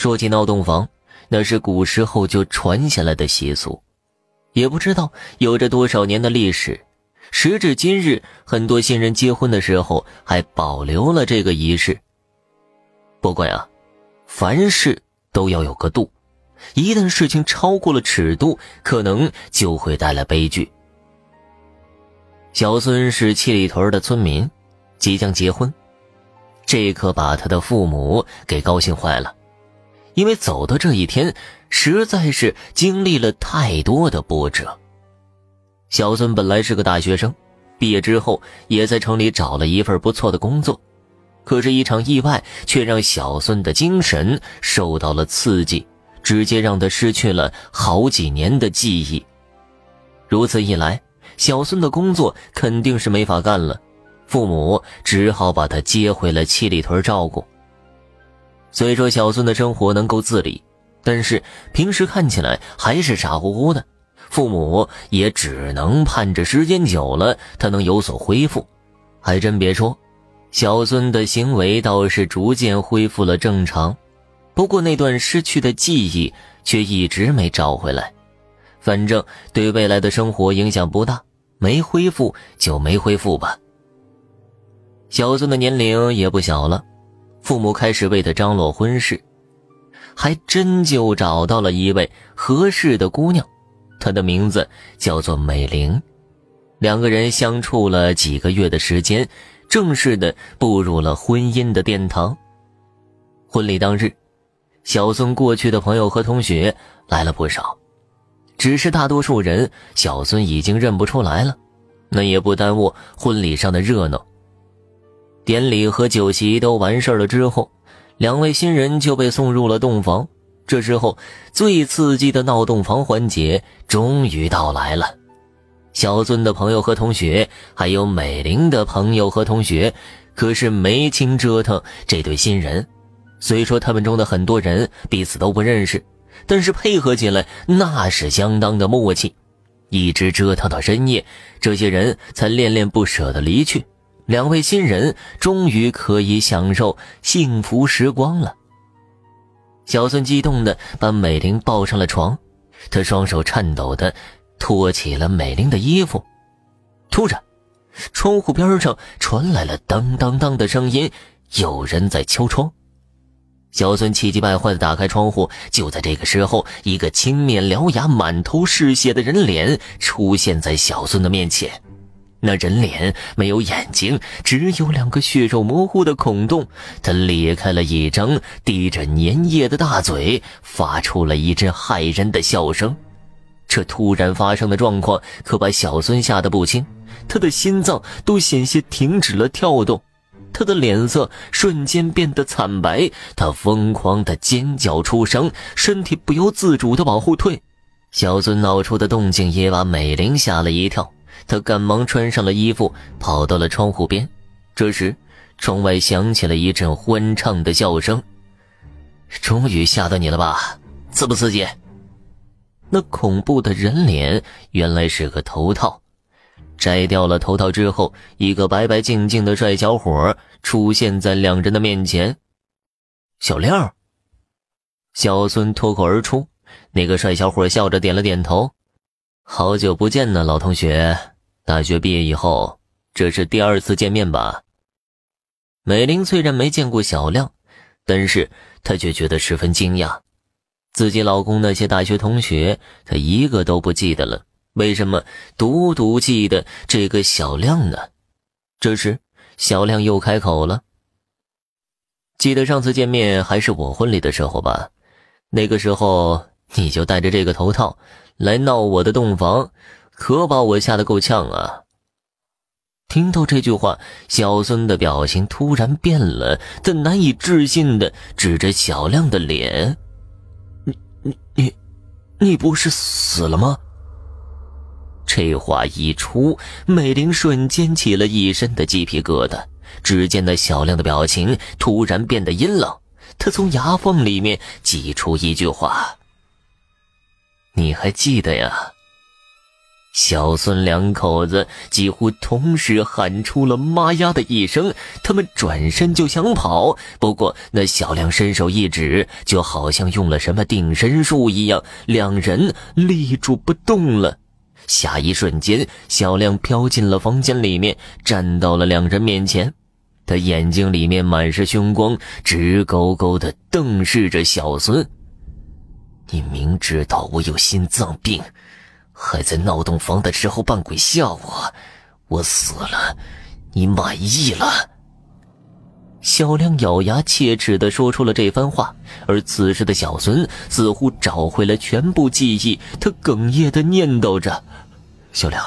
说起闹洞房，那是古时候就传下来的习俗，也不知道有着多少年的历史。时至今日，很多新人结婚的时候还保留了这个仪式。不过呀，凡事都要有个度，一旦事情超过了尺度，可能就会带来悲剧。小孙是七里屯的村民，即将结婚，这可把他的父母给高兴坏了，因为走到这一天，实在是经历了太多的波折。小孙本来是个大学生，毕业之后也在城里找了一份不错的工作，可是，一场意外却让小孙的精神受到了刺激，直接让他失去了好几年的记忆。如此一来，小孙的工作肯定是没法干了，父母只好把他接回了七里屯照顾。虽说小孙的生活能够自理，但是平时看起来还是傻乎乎的。父母也只能盼着时间久了，他能有所恢复。还真别说，小孙的行为倒是逐渐恢复了正常，不过那段失去的记忆却一直没找回来。反正对未来的生活影响不大，没恢复就没恢复吧。小孙的年龄也不小了，父母开始为他张罗婚事，还真就找到了一位合适的姑娘。她的名字叫做美玲，两个人相处了几个月的时间，正式的步入了婚姻的殿堂。婚礼当日，小孙过去的朋友和同学来了不少，只是大多数人小孙已经认不出来了，那也不耽误婚礼上的热闹。典礼和酒席都完事了之后，两位新人就被送入了洞房。这时候，最刺激的闹洞房环节终于到来了。小孙的朋友和同学，还有美玲的朋友和同学，可是没轻折腾这对新人。虽说他们中的很多人彼此都不认识，但是配合起来那是相当的默契。一直折腾到深夜，这些人才恋恋不舍的离去。两位新人终于可以享受幸福时光了。小孙激动的把美玲抱上了床，他双手颤抖的托起了美玲的衣服。突然，窗户边上传来了当当当的声音，有人在敲窗。小孙气急败坏的打开窗户，就在这个时候，一个青面獠牙、满头是血的人脸出现在小孙的面前。那人脸没有眼睛，只有两个血肉模糊的孔洞。他裂开了一张滴着粘液的大嘴，发出了一阵骇人的笑声。这突然发生的状况可把小孙吓得不轻，他的心脏都险些停止了跳动，他的脸色瞬间变得惨白，他疯狂的尖叫出声，身体不由自主的往后退。小孙闹出的动静也把美玲吓了一跳。他赶忙穿上了衣服，跑到了窗户边。这时，窗外响起了一阵欢畅的笑声。终于吓到你了吧？刺不刺激？那恐怖的人脸原来是个头套。摘掉了头套之后，一个白白净净的帅小伙出现在两人的面前。小亮。小孙脱口而出。那个帅小伙笑着点了点头。好久不见呢，老同学。大学毕业以后，这是第二次见面吧？美玲虽然没见过小亮，但是她却觉得十分惊讶。自己老公那些大学同学，她一个都不记得了，为什么独独记得这个小亮呢？这时，小亮又开口了：“记得上次见面还是我婚礼的时候吧？那个时候你就戴着这个头套来闹我的洞房。”可把我吓得够呛啊！听到这句话，小孙的表情突然变了，他难以置信的指着小亮的脸：“你、你、你，你不是死了吗？”这话一出，美玲瞬间起了一身的鸡皮疙瘩。只见那小亮的表情突然变得阴冷，他从牙缝里面挤出一句话：“你还记得呀？”小孙两口子几乎同时喊出了“妈呀”的一声，他们转身就想跑，不过那小亮伸手一指，就好像用了什么定身术一样，两人立住不动了。下一瞬间，小亮飘进了房间里面，站到了两人面前，他眼睛里面满是凶光，直勾勾的瞪视着小孙：“你明知道我有心脏病。”还在闹洞房的时候扮鬼吓我，我死了，你满意了？小亮咬牙切齿的说出了这番话，而此时的小孙似乎找回了全部记忆，他哽咽的念叨着：“小亮，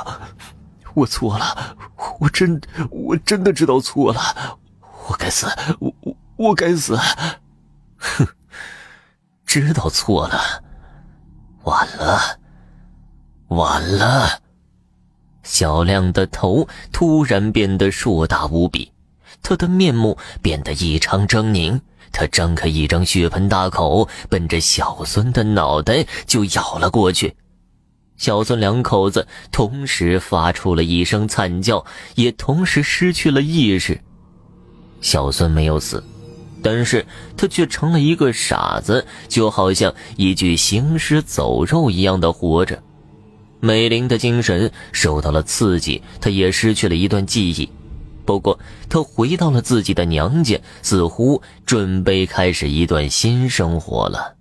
我错了，我真我真的知道错了，我该死，我我我该死。”知道错了，晚了。晚了！小亮的头突然变得硕大无比，他的面目变得异常狰狞。他张开一张血盆大口，奔着小孙的脑袋就咬了过去。小孙两口子同时发出了一声惨叫，也同时失去了意识。小孙没有死，但是他却成了一个傻子，就好像一具行尸走肉一样的活着。美玲的精神受到了刺激，她也失去了一段记忆。不过，她回到了自己的娘家，似乎准备开始一段新生活了。